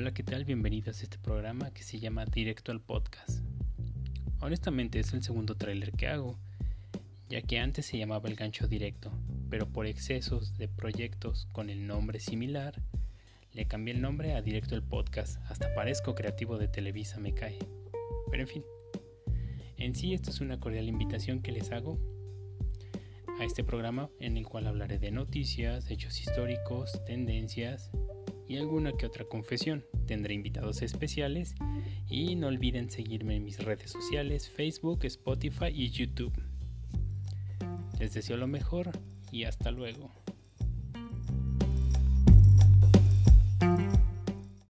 Hola, ¿qué tal? Bienvenidos a este programa que se llama Directo al Podcast. Honestamente es el segundo tráiler que hago, ya que antes se llamaba El Gancho Directo, pero por excesos de proyectos con el nombre similar, le cambié el nombre a Directo al Podcast, hasta parezco creativo de Televisa me cae. Pero en fin, en sí esto es una cordial invitación que les hago a este programa en el cual hablaré de noticias, hechos históricos, tendencias y alguna que otra confesión. Tendré invitados especiales y no olviden seguirme en mis redes sociales, Facebook, Spotify y YouTube. Les deseo lo mejor y hasta luego.